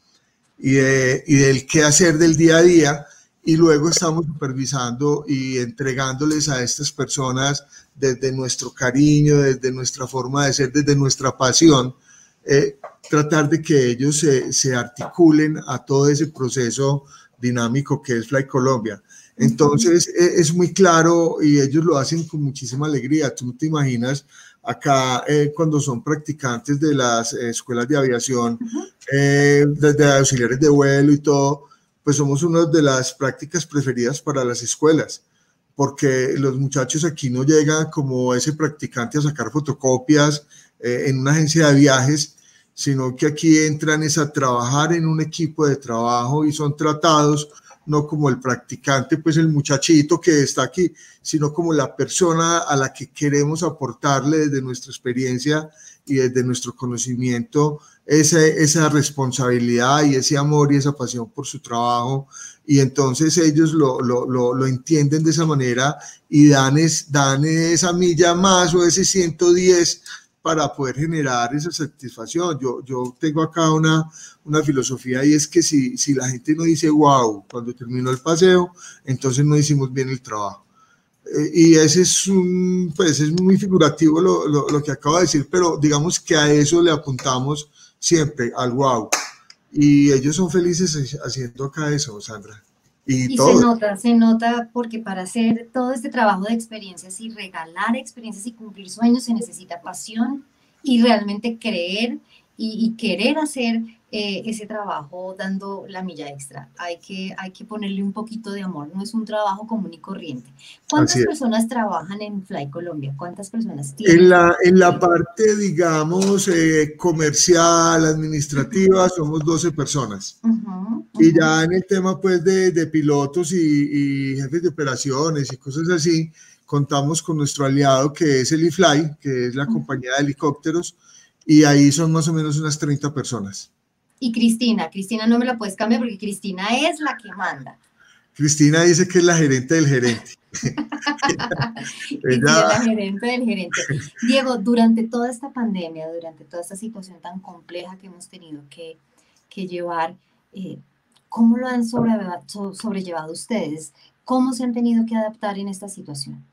y, y, del qué hacer del día a día. Y luego estamos supervisando y entregándoles a estas personas desde nuestro cariño, desde nuestra forma de ser, desde nuestra pasión, eh, tratar de que ellos se, se, articulen a todo ese proceso dinámico que es Fly Colombia. Entonces e, es muy claro y ellos lo hacen con muchísima alegría. Tú te imaginas acá eh, cuando son practicantes de las escuelas de aviación, eh, desde auxiliares de vuelo y todo, pues somos una de las prácticas preferidas para las escuelas porque los muchachos aquí no llegan como ese practicante a sacar fotocopias eh, en una agencia de viajes, sino que aquí entran es a trabajar en un equipo de trabajo y son tratados no como el practicante, pues el muchachito que está aquí, sino como la persona a la que queremos aportarle desde nuestra experiencia y desde nuestro conocimiento esa, responsabilidad y ese amor y esa pasión por su trabajo. Y entonces ellos lo, lo, lo, lo entienden de esa manera y dan, es, dan esa milla más o ese 110 para poder generar esa satisfacción. Yo, yo tengo acá una, una filosofía y es que si, si la gente no dice wow cuando terminó el paseo, entonces no hicimos bien el trabajo. Eh, y ese es un, pues es muy figurativo lo, lo, lo, que acabo de decir, pero digamos que a eso le apuntamos siempre, al wow. Y ellos son felices haciendo acá eso, Sandra. Y, se nota, se nota porque para hacer todo este trabajo de experiencias y regalar experiencias y cumplir sueños se necesita pasión y realmente creer y, querer hacer eh, ese trabajo dando la milla extra. Hay que, hay que ponerle un poquito de amor, no es un trabajo común y corriente. ¿Cuántas personas trabajan en Fly Colombia? ¿Cuántas personas tienen? En la, en la parte, digamos, eh, comercial, administrativa, somos 12 personas. Y ya en el tema, pues, de, de pilotos y, y jefes de operaciones y cosas así, contamos con nuestro aliado que es el eFly, que es la compañía de helicópteros, y ahí son más o menos unas 30 personas. Y Cristina, Cristina no me la puedes cambiar porque Cristina es la que manda. Cristina dice que es la gerente del gerente. Ella... es la gerente del gerente. Diego, durante toda esta pandemia, durante toda esta situación tan compleja que hemos tenido que, que llevar, eh, ¿cómo lo han sobrellevado ustedes? ¿Cómo se han tenido que adaptar en esta situación?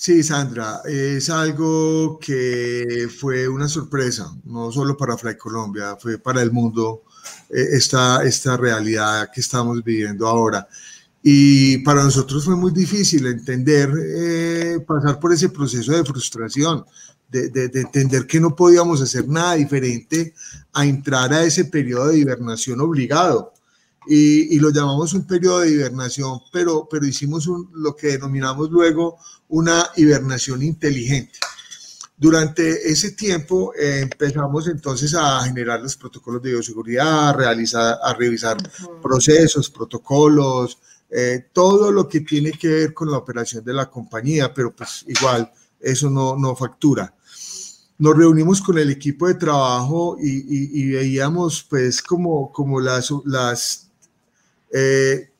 Sí, Sandra, es algo que fue una sorpresa, no solo para Fly Colombia, fue para el mundo eh, esta, esta realidad que estamos viviendo ahora. Y para nosotros fue muy difícil entender, eh, pasar por ese proceso de frustración, de, de, entender que no podíamos hacer nada diferente a entrar a ese periodo de hibernación obligado. Y, y lo llamamos un periodo de hibernación, pero, pero hicimos lo que denominamos luego una hibernación inteligente. Durante ese tiempo eh, empezamos entonces a generar los protocolos de bioseguridad, a, realizar, a revisar procesos, protocolos, eh, todo lo que tiene que ver con la operación de la compañía, pero pues igual eso no, no factura nos reunimos con el equipo de trabajo y, veíamos pues como, como las, las eh,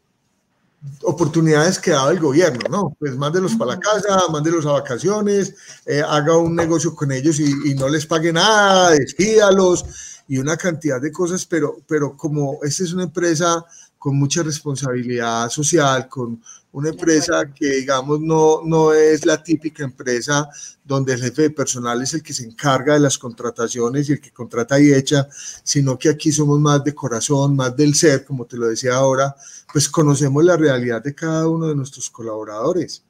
oportunidades que daba el gobierno, ¿no? Pues mándelos para la casa, mándelos a vacaciones, eh, haga un negocio con ellos y, no les pague nada, despídalos y una cantidad de cosas, pero, pero como esta es una empresa con mucha responsabilidad social, con una empresa que, digamos, no, no es la típica empresa donde el jefe de personal es el que se encarga de las contrataciones y el que contrata y echa, sino que aquí somos más de corazón, más del ser, como te lo decía ahora, pues conocemos la realidad de cada uno de nuestros colaboradores,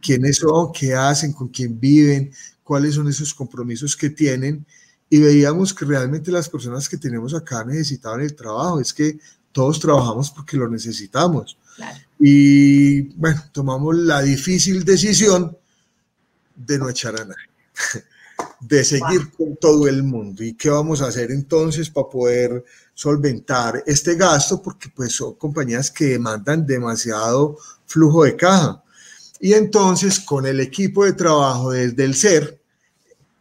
quiénes son, qué hacen, con quién viven, cuáles son esos compromisos que tienen. Y veíamos que realmente las personas que tenemos acá necesitaban el trabajo, es que todos trabajamos porque lo necesitamos y bueno, tomamos la difícil decisión de no echar a nadie, de seguir con todo el mundo. ¿Y qué vamos a hacer entonces para poder solventar este gasto? Porque pues son compañías que demandan demasiado flujo de caja. Y entonces con el equipo de trabajo desde el SER,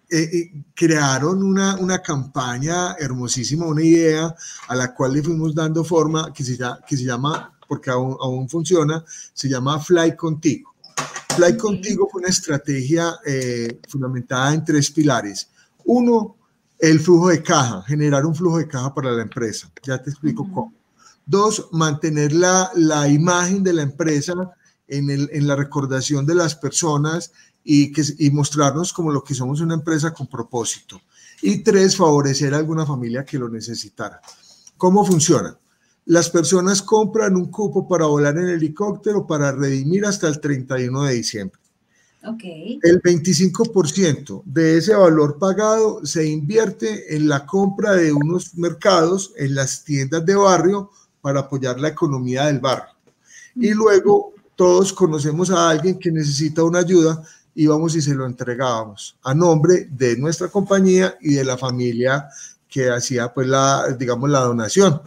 eh, eh, crearon una, una, campaña hermosísima, una idea a la cual le fuimos dando forma que se, que se llama porque aún, aún funciona, se llama Fly Contigo. Fly Contigo fue una estrategia eh, fundamentada en tres pilares. Uno, el flujo de caja, generar un flujo de caja para la empresa. Ya te explico cómo. Dos, mantener la, la, imagen de la empresa en, el, en, la recordación de las personas y, que, y mostrarnos como lo que somos una empresa con propósito. Y tres, favorecer a alguna familia que lo necesitara. ¿Cómo funciona? las personas compran un cupo para volar en helicóptero para redimir hasta el 31 de diciembre. Okay. El 25% de ese valor pagado se invierte en la compra de unos mercados en las tiendas de barrio para apoyar la economía del barrio. Y luego todos conocemos a alguien que necesita una ayuda y vamos y se lo entregábamos a nombre de nuestra compañía y de la familia que hacía pues la digamos la donación.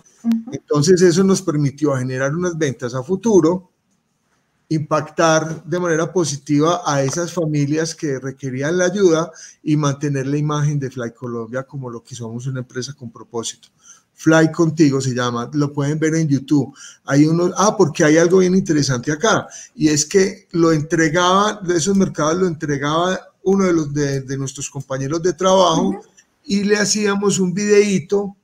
Entonces eso nos permitió generar unas ventas a futuro, impactar de manera positiva a esas familias que requerían la ayuda y mantener la imagen de Fly Colombia como lo que somos una empresa con propósito. Fly Contigo se llama, lo pueden ver en YouTube. Hay unos, ah, porque hay algo bien interesante acá, y es que lo entregaban, de esos mercados lo entregaba uno de, los, de, nuestros compañeros de trabajo y le hacíamos un videíto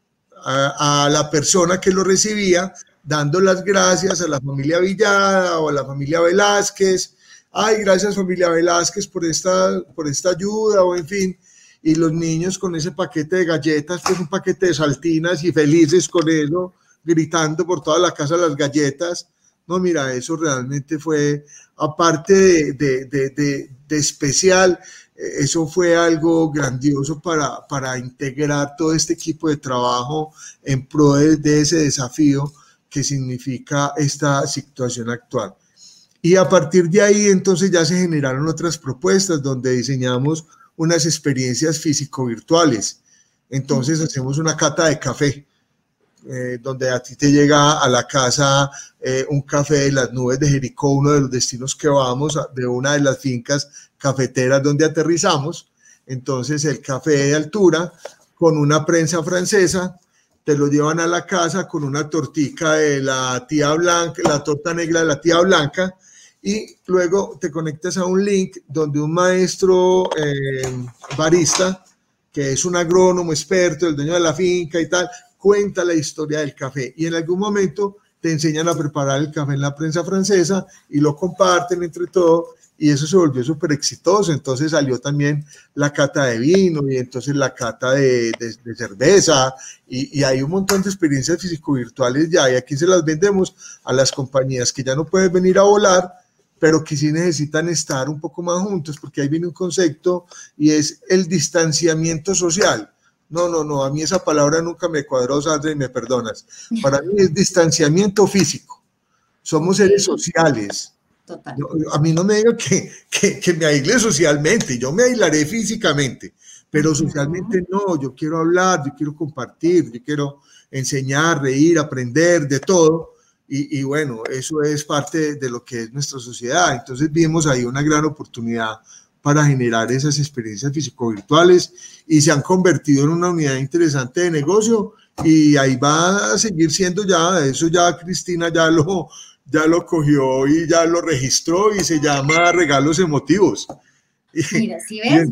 a, la persona que lo recibía, dando las gracias a la familia Villada o a la familia Velázquez. Ay, gracias familia Velázquez por esta, por esta ayuda o en fin. Y los niños con ese paquete de galletas, pues un paquete de saltinas y felices con eso, gritando por toda la casa las galletas. No, mira, eso realmente fue, aparte de, de, de, de especial, eso fue algo grandioso para, para integrar todo este equipo de trabajo en pro de, ese desafío que significa esta situación actual. Y a partir de ahí entonces ya se generaron otras propuestas donde diseñamos unas experiencias físico-virtuales. Entonces hacemos una cata de café, eh, donde a ti te llega a la casa eh, un café de las nubes de Jericó, uno de los destinos que vamos, de una de las fincas cafeteras donde aterrizamos. Entonces el café de altura con una prensa francesa, te lo llevan a la casa con una tortica de la tía blanca, la torta negra de la tía blanca, y luego te conectas a un link donde un maestro eh, barista, que es un agrónomo experto, el dueño de la finca y tal, cuenta la historia del café y en algún momento te enseñan a preparar el café en la prensa francesa y lo comparten entre todos y eso se volvió súper exitoso. Entonces salió también la cata de vino y entonces la cata de, cerveza y, hay un montón de experiencias físico-virtuales ya y aquí se las vendemos a las compañías que ya no pueden venir a volar, pero que sí necesitan estar un poco más juntos porque ahí viene un concepto y es el distanciamiento social. No, no, no, a mí esa palabra nunca me cuadró, Sandra, y me perdonas. Para mí es distanciamiento físico. Somos seres sociales a mí no me diga que, que, me aísle socialmente, yo me aislaré físicamente, pero socialmente no, yo quiero hablar, yo quiero compartir, yo quiero enseñar, reír, aprender de todo. Y, y, bueno, eso es parte de lo que es nuestra sociedad. Entonces vimos ahí una gran oportunidad para generar esas experiencias físico-virtuales y se han convertido en una unidad interesante de negocio y ahí va a seguir siendo ya, eso ya Cristina ya lo, ya lo cogió y ya lo registró y se llama Regalos Emotivos. Mira, si ves,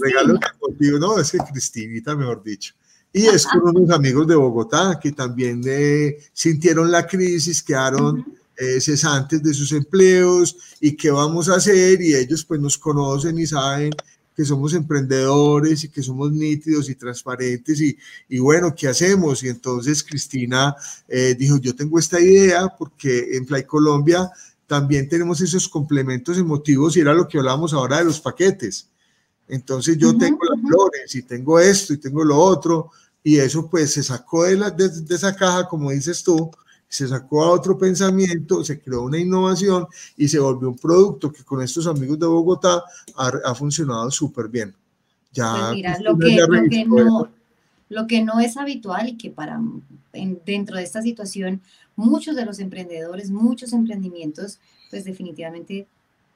regalos emotivos, no, es que Cristinita, mejor dicho. Y es con unos amigos de Bogotá que también eh, sintieron la crisis, quedaron eh, cesantes de sus empleos y qué vamos a hacer y ellos pues nos conocen y saben que somos emprendedores y que somos nítidos y transparentes y, y bueno, ¿qué hacemos? Y entonces Cristina eh, dijo, yo tengo esta idea porque en Fly Colombia también tenemos esos complementos emotivos y era lo que hablábamos ahora de los paquetes. Entonces yo tengo las flores y tengo esto y tengo lo otro y eso pues se sacó de, la, de, de esa caja, como dices tú, se sacó a otro pensamiento, se creó una innovación y se volvió un producto que con estos amigos de Bogotá ha, funcionado súper bien. Ya, pues mira, lo que, lo, que no, lo que no es habitual y que para dentro de esta situación muchos de los emprendedores, muchos emprendimientos, pues definitivamente,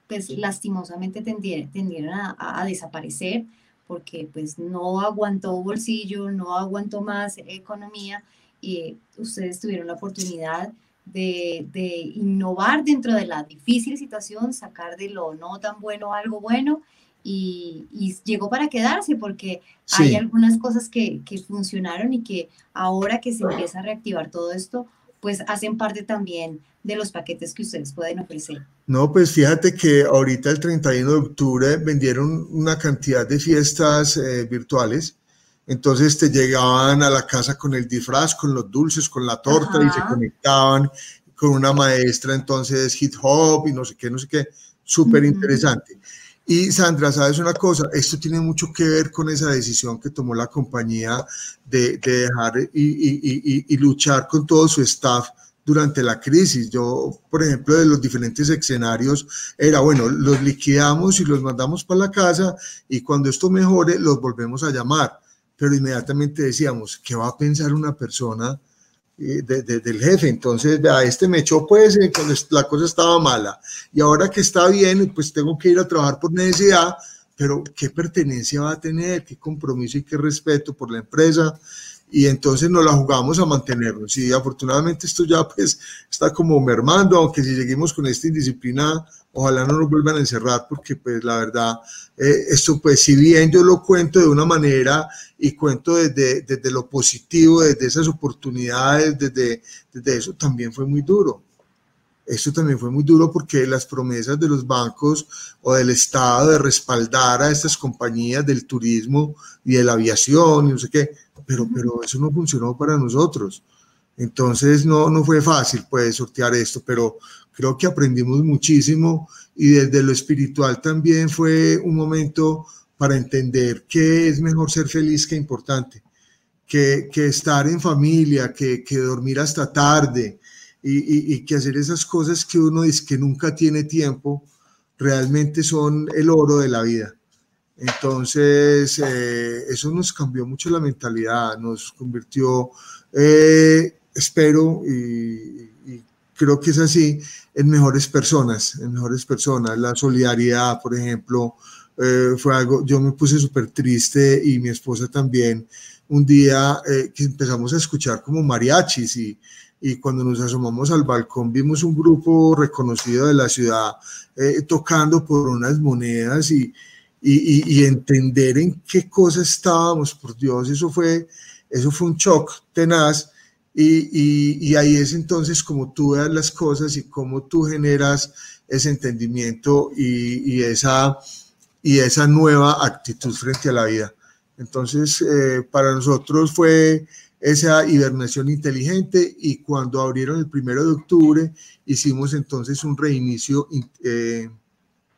pues lastimosamente tendieron, a, a, desaparecer porque pues no aguantó bolsillo, no aguantó más economía y ustedes tuvieron la oportunidad de, innovar dentro de la difícil situación, sacar de lo no tan bueno algo bueno y, llegó para quedarse porque hay algunas cosas que, funcionaron y que ahora que se empieza a reactivar todo esto, pues hacen parte también de los paquetes que ustedes pueden ofrecer. No, pues fíjate que ahorita el 31 de octubre vendieron una cantidad de fiestas eh, virtuales entonces te llegaban a la casa con el disfraz, con los dulces, con la torta y se conectaban con una maestra, entonces hip hop y no sé qué, no sé qué, súper interesante. Y Sandra, ¿sabes una cosa? Esto tiene mucho que ver con esa decisión que tomó la compañía de, dejar y, y, luchar con todo su staff durante la crisis. Yo, por ejemplo, de los diferentes escenarios, era, bueno, los liquidamos y los mandamos para la casa y cuando esto mejore, los volvemos a llamar pero inmediatamente decíamos, ¿qué va a pensar una persona eh, del jefe? Entonces, vea, este me echó pues eh, cuando la cosa estaba mala y ahora que está bien, pues tengo que ir a trabajar por necesidad, pero ¿qué pertenencia va a tener? ¿Qué compromiso y qué respeto por la empresa? Y entonces nos la jugamos a mantenernos. Y afortunadamente esto ya pues está como mermando, aunque si seguimos con esta indisciplina ojalá no nos vuelvan a encerrar porque pues la verdad, eh, esto pues si bien yo lo cuento de una manera y cuento desde, desde lo positivo, desde esas oportunidades, desde, desde eso también fue muy duro. Esto también fue muy duro porque las promesas de los bancos o del Estado de respaldar a estas compañías del turismo y de la aviación y no sé qué, pero, pero eso no funcionó para nosotros. Entonces no, no fue fácil pues sortear esto, pero creo que aprendimos muchísimo y desde lo espiritual también fue un momento para entender que es mejor ser feliz que importante, que, que estar en familia, que, que dormir hasta tarde y, y, que hacer esas cosas que uno dice que nunca tiene tiempo, realmente son el oro de la vida. Entonces, eh, eso nos cambió mucho la mentalidad, nos convirtió, eh, espero, y, creo que es así, en mejores personas, en mejores personas. La solidaridad, por ejemplo, eh, fue algo, yo me puse súper triste y mi esposa también, un día que empezamos a escuchar como mariachis y, y cuando nos asomamos al balcón vimos un grupo reconocido de la ciudad tocando por unas monedas y, y, y, entender en qué cosa estábamos, por Dios, eso fue, eso fue un shock tenaz Y, ahí es entonces como tú veas las cosas y cómo tú generas ese entendimiento y, esa, y esa nueva actitud frente a la vida. Entonces, eh, para nosotros fue esa hibernación inteligente y cuando abrieron el primero de octubre hicimos entonces un reinicio eh,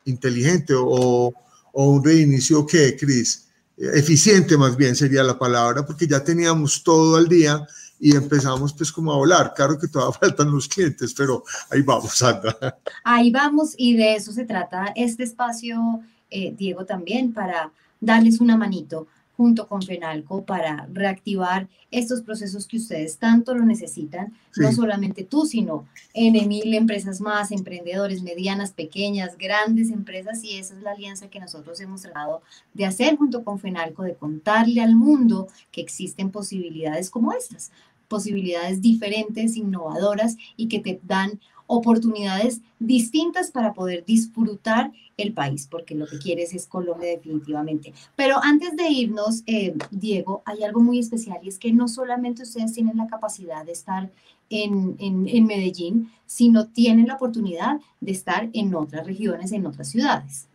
inteligente o, o, un reinicio que, Cris, eficiente más bien sería la palabra, porque ya teníamos todo al día y empezamos pues como a volar. Claro que todavía faltan los clientes, pero ahí vamos, Sandra. Ahí vamos y de eso se trata este espacio, eh, Diego, también para darles una manito junto con FENALCO para reactivar estos procesos que ustedes tanto lo necesitan, no solamente tú, sino en mil empresas más, emprendedores, medianas, pequeñas, grandes empresas, y esa es la alianza que nosotros hemos tratado de hacer junto con FENALCO, de contarle al mundo que existen posibilidades como estas, posibilidades diferentes, innovadoras y que te dan oportunidades distintas para poder disfrutar el país, porque lo que quieres es Colombia definitivamente. Pero antes de irnos, eh, Diego, hay algo muy especial y es que no solamente ustedes tienen la capacidad de estar en, en, en Medellín, sino tienen la oportunidad de estar en otras regiones, en otras ciudades.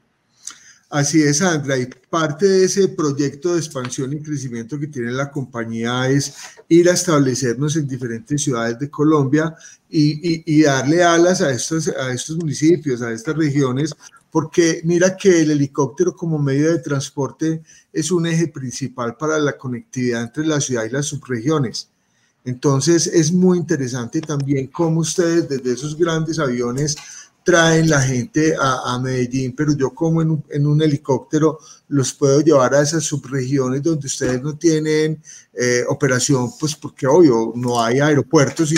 Así es, Sandra, y parte de ese proyecto de expansión y crecimiento que tiene la compañía es ir a establecernos en diferentes ciudades de Colombia y, darle alas a estos, a estos municipios, a estas regiones, porque mira que el helicóptero como medio de transporte es un eje principal para la conectividad entre la ciudad y las subregiones. Entonces es muy interesante también cómo ustedes desde esos grandes aviones traen la gente a, Medellín, pero yo como en un, en un, helicóptero los puedo llevar a esas subregiones donde ustedes no tienen eh, operación, pues porque obvio no hay aeropuertos y,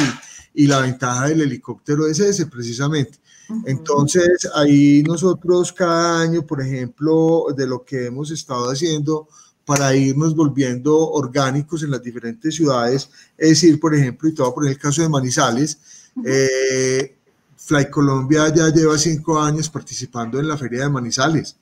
y, la ventaja del helicóptero es ese precisamente. Entonces ahí nosotros cada año, por ejemplo, de lo que hemos estado haciendo para irnos volviendo orgánicos en las diferentes ciudades, es decir, por ejemplo, y a poner el caso de Manizales, eh, Fly Colombia ya lleva cinco años participando en la Feria de Manizales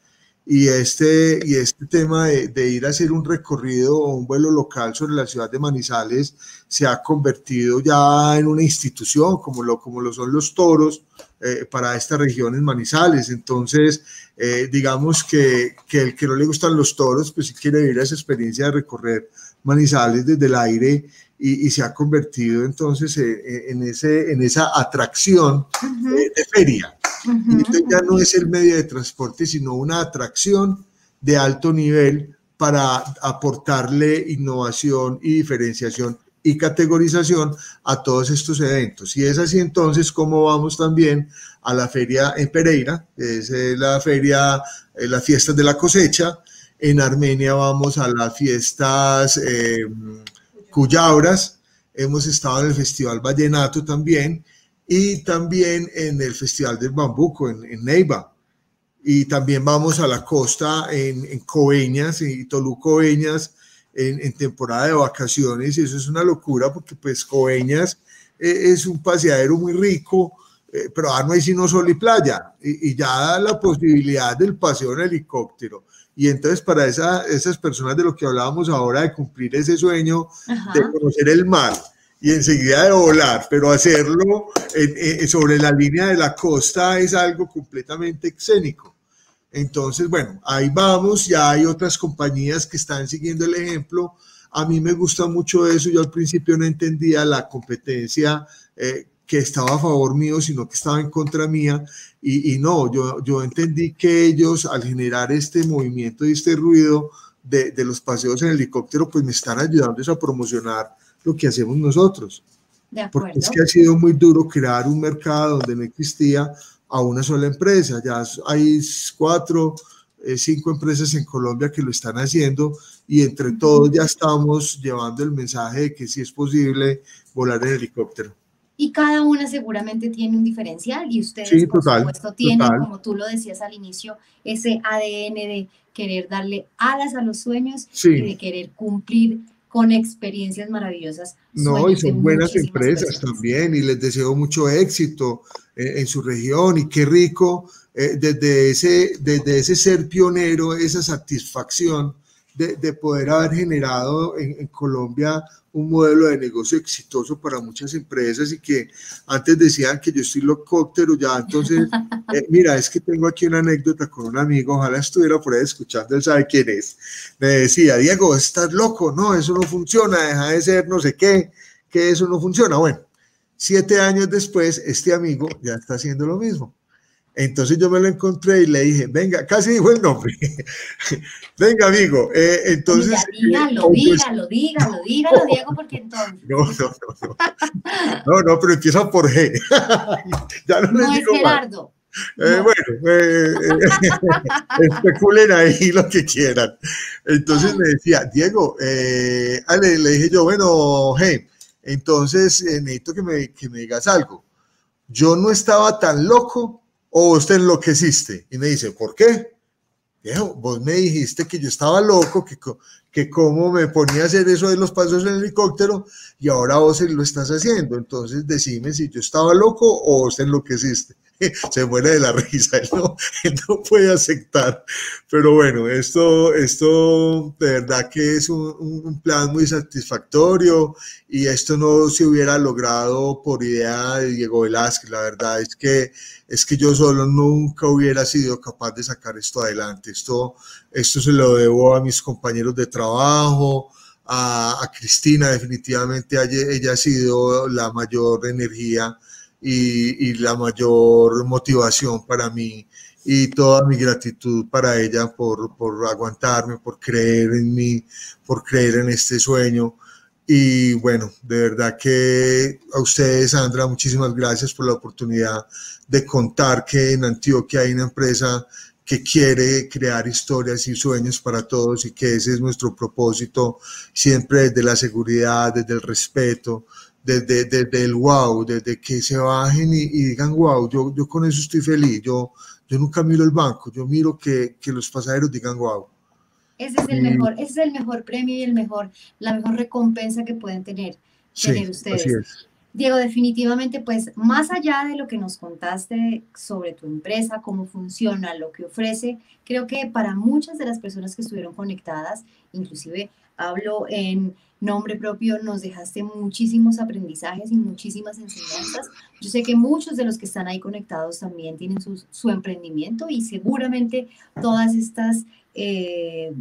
y este, y este tema de, ir a hacer un recorrido o un vuelo local sobre la ciudad de Manizales se ha convertido ya en una institución como lo, como lo son los toros eh, para esta región en Manizales. Entonces, eh, digamos que, que, el que no le gustan los toros, pues si quiere vivir esa experiencia de recorrer Manizales desde el aire y, se ha convertido entonces en, ese, en esa atracción de, feria. y ya no es el medio de transporte, sino una atracción de alto nivel para aportarle innovación y diferenciación y categorización a todos estos eventos. Y es así entonces como vamos también a la feria en Pereira, es eh, la feria, eh, las fiestas de la cosecha. En Armenia vamos a las fiestas eh, Cuyabras, hemos estado en el Festival Vallenato también y también en el Festival del Bambuco en, Neiva. Y también vamos a la costa en, en Coveñas y Toluco Coveñas en, temporada de vacaciones y eso es una locura porque pues Coveñas eh, es un paseadero muy rico, eh, pero ahora no hay sino sol y playa y, y ya da la posibilidad del paseo en helicóptero y entonces para esa, esas personas de lo que hablábamos ahora, de cumplir ese sueño de conocer el mar y enseguida de volar, pero hacerlo sobre la línea de la costa es algo completamente escénico. Entonces, bueno, ahí vamos, ya hay otras compañías que están siguiendo el ejemplo. A mí me gusta mucho eso, yo al principio no entendía la competencia eh, que estaba a favor mío, sino que estaba en contra mía. Y, no, yo, yo entendí que ellos al generar este movimiento y este ruido de, de, los paseos en helicóptero, pues me están ayudando a promocionar lo que hacemos nosotros. Porque es que ha sido muy duro crear un mercado donde no existía a una sola empresa. Ya hay cuatro, eh, cinco empresas en Colombia que lo están haciendo y entre todos ya estamos llevando el mensaje de que sí es posible volar en helicóptero y cada una seguramente tiene un diferencial y ustedes por supuesto tienen, como tú lo decías al inicio, ese ADN de querer darle alas a los sueños y de querer cumplir con experiencias maravillosas. No, y son buenas empresas también y les deseo mucho éxito en, su región y qué rico eh, desde, ese, desde ese ser pionero, esa satisfacción de, poder haber generado en, Colombia un modelo de negocio exitoso para muchas empresas y que antes decían que yo estoy locóptero, ya entonces, eh, mira, es que tengo aquí una anécdota con un amigo, ojalá estuviera por ahí escuchando, él sabe quién es, me decía, Diego, estás loco, no, eso no funciona, deja de ser no sé qué, que eso no funciona. Bueno, siete años después, este amigo ya está haciendo lo mismo entonces yo me lo encontré y le dije, venga, casi dijo el nombre. venga, amigo. Eh, entonces. dígalo, dígalo, dígalo, dígalo, Diego, porque entonces. No, no, no. No, no, pero empieza por G. ya no, no es Gerardo. Eh, bueno, eh, especulen ahí lo que quieran. Entonces me decía, Diego, le, le, dije yo, bueno, G, entonces necesito que me, que me digas algo. Yo no estaba tan loco o usted enloqueciste. Y me dice, ¿por qué? Viejo, vos me dijiste que yo estaba loco, que, que cómo me ponía a hacer eso de los pasos en el helicóptero y ahora vos lo estás haciendo. Entonces decime si yo estaba loco o vos enloqueciste. se muere de la risa, él no, no, puede aceptar. Pero bueno, esto, esto de verdad que es un, un, plan muy satisfactorio y esto no se hubiera logrado por idea de Diego Velázquez. La verdad es que, es que yo solo nunca hubiera sido capaz de sacar esto adelante. Esto, esto se lo debo a mis compañeros de trabajo, a, a Cristina, definitivamente ella ha sido la mayor energía y, la mayor motivación para mí y toda mi gratitud para ella por, por aguantarme, por creer en mí, por creer en este sueño. Y bueno, de verdad que a ustedes, Sandra, muchísimas gracias por la oportunidad de contar que en Antioquia hay una empresa que quiere crear historias y sueños para todos y que ese es nuestro propósito, siempre desde la seguridad, desde el respeto, desde, el wow, desde que se bajen y, digan wow, yo, yo con eso estoy feliz, yo, yo nunca miro el banco, yo miro que, que los pasajeros digan wow. Ese es el mejor, ese es el mejor premio y el mejor, la mejor recompensa que pueden tener, tener ustedes. Diego, definitivamente, pues más allá de lo que nos contaste sobre tu empresa, cómo funciona, lo que ofrece, creo que para muchas de las personas que estuvieron conectadas, inclusive hablo en nombre propio, nos dejaste muchísimos aprendizajes y muchísimas enseñanzas. Yo sé que muchos de los que están ahí conectados también tienen su, emprendimiento y seguramente todas estas eh,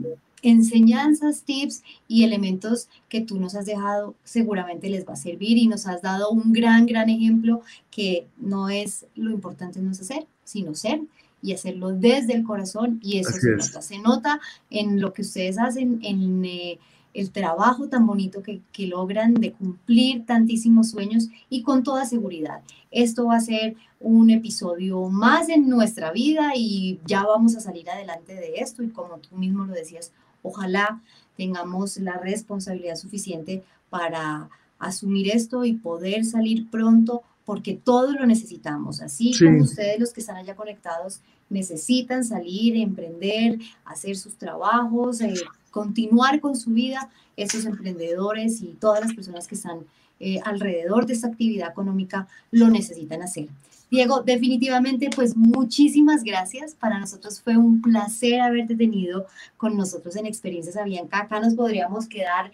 enseñanzas, tips y elementos que tú nos has dejado seguramente les va a servir y nos has dado un gran, gran ejemplo que no es lo importante no es hacer, sino ser y hacerlo desde el corazón y eso se nota. Se nota en lo que ustedes hacen, en... Eh, el trabajo tan bonito que, logran de cumplir tantísimos sueños y con toda seguridad. Esto va a ser un episodio más en nuestra vida y ya vamos a salir adelante de esto. Y como tú mismo lo decías, ojalá tengamos la responsabilidad suficiente para asumir esto y poder salir pronto porque todo lo necesitamos, así como ustedes los que están allá conectados necesitan salir, emprender, hacer sus trabajos, eh, continuar con su vida, esos emprendedores y todas las personas que están eh, alrededor de esta actividad económica lo necesitan hacer. Diego, definitivamente, pues muchísimas gracias. Para nosotros fue un placer haberte tenido con nosotros en Experiencias Avianca. Acá nos podríamos quedar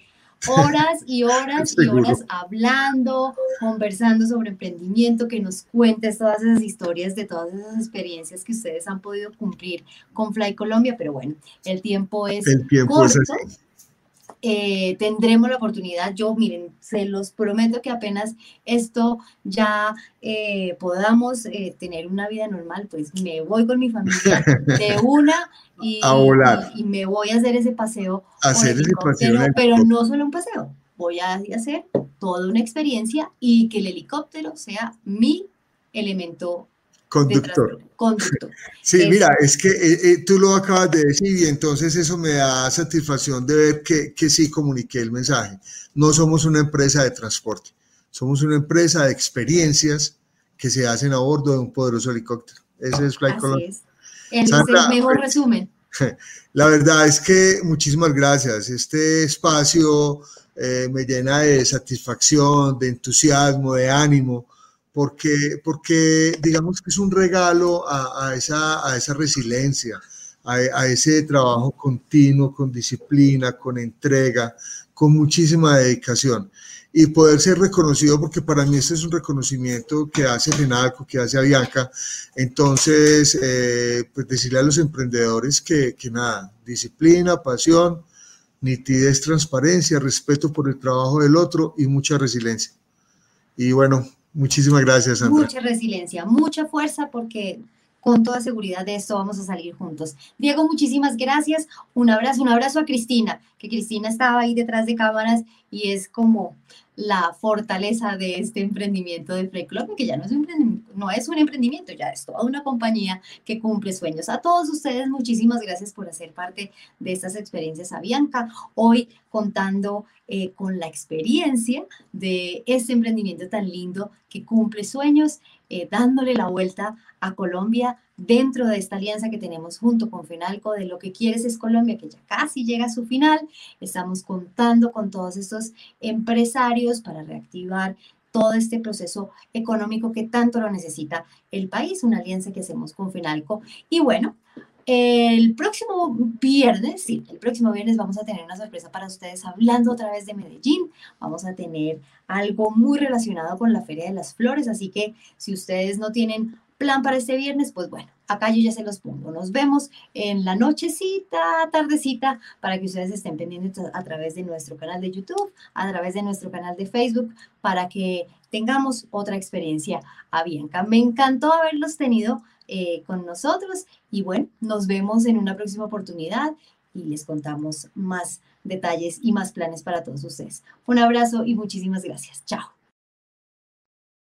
horas y horas y horas hablando, conversando sobre emprendimiento, que nos cuentes todas esas historias de todas esas experiencias que ustedes han podido cumplir con Fly Colombia, pero bueno, el tiempo es el tiempo corto. Es eh, tendremos la oportunidad, yo miren, se los prometo que apenas esto ya eh, podamos eh, tener una vida normal, pues me voy con mi familia de una y, y, me voy a hacer ese paseo. Hacer ese paseo. Pero no solo un paseo, voy a hacer toda una experiencia y que el helicóptero sea mi elemento Conductor. Conductor. Sí, mira, es que eh, eh, tú lo acabas de decir y entonces eso me da satisfacción de ver que, que sí comuniqué el mensaje. No somos una empresa de transporte, somos una empresa de experiencias que se hacen a bordo de un poderoso helicóptero. Ese es Fly Así es. es el mejor pues, resumen. La verdad es que muchísimas gracias. Este espacio eh, me llena de satisfacción, de entusiasmo, de ánimo porque, porque digamos que es un regalo a, esa, a esa resiliencia, a, ese trabajo continuo, con disciplina, con entrega, con muchísima dedicación y poder ser reconocido, porque para mí este es un reconocimiento que hace Fenalco, que hace Avianca. Entonces, eh, pues decirle a los emprendedores que, que nada, disciplina, pasión, nitidez, transparencia, respeto por el trabajo del otro y mucha resiliencia. Y bueno, muchísimas gracias, Sandra. Mucha resiliencia, mucha fuerza, porque con toda seguridad de esto vamos a salir juntos. Diego, muchísimas gracias. Un abrazo, un abrazo a Cristina, que Cristina estaba ahí detrás de cámaras y es como la fortaleza de este emprendimiento de Free Club, que ya no es, un no es un emprendimiento, ya es toda una compañía que cumple sueños. A todos ustedes, muchísimas gracias por hacer parte de estas experiencias a Bianca. Hoy contando eh, con la experiencia de este emprendimiento tan lindo que cumple sueños, eh, dándole la vuelta a Colombia dentro de esta alianza que tenemos junto con Fenalco de lo que quieres es Colombia, que ya casi llega a su final. Estamos contando con todos estos empresarios para reactivar todo este proceso económico que tanto lo necesita el país, una alianza que hacemos con Fenalco. Y bueno, el próximo viernes, sí, el próximo viernes vamos a tener una sorpresa para ustedes hablando otra vez de Medellín. Vamos a tener algo muy relacionado con la Feria de las Flores, así que si ustedes no tienen plan para este viernes, pues bueno, acá yo ya se los pongo. Nos vemos en la nochecita, tardecita, para que ustedes estén pendientes a través de nuestro canal de YouTube, a través de nuestro canal de Facebook, para que tengamos otra experiencia a Bianca. Me encantó haberlos tenido eh, con nosotros y bueno, nos vemos en una próxima oportunidad y les contamos más detalles y más planes para todos ustedes. Un abrazo y muchísimas gracias. Chao.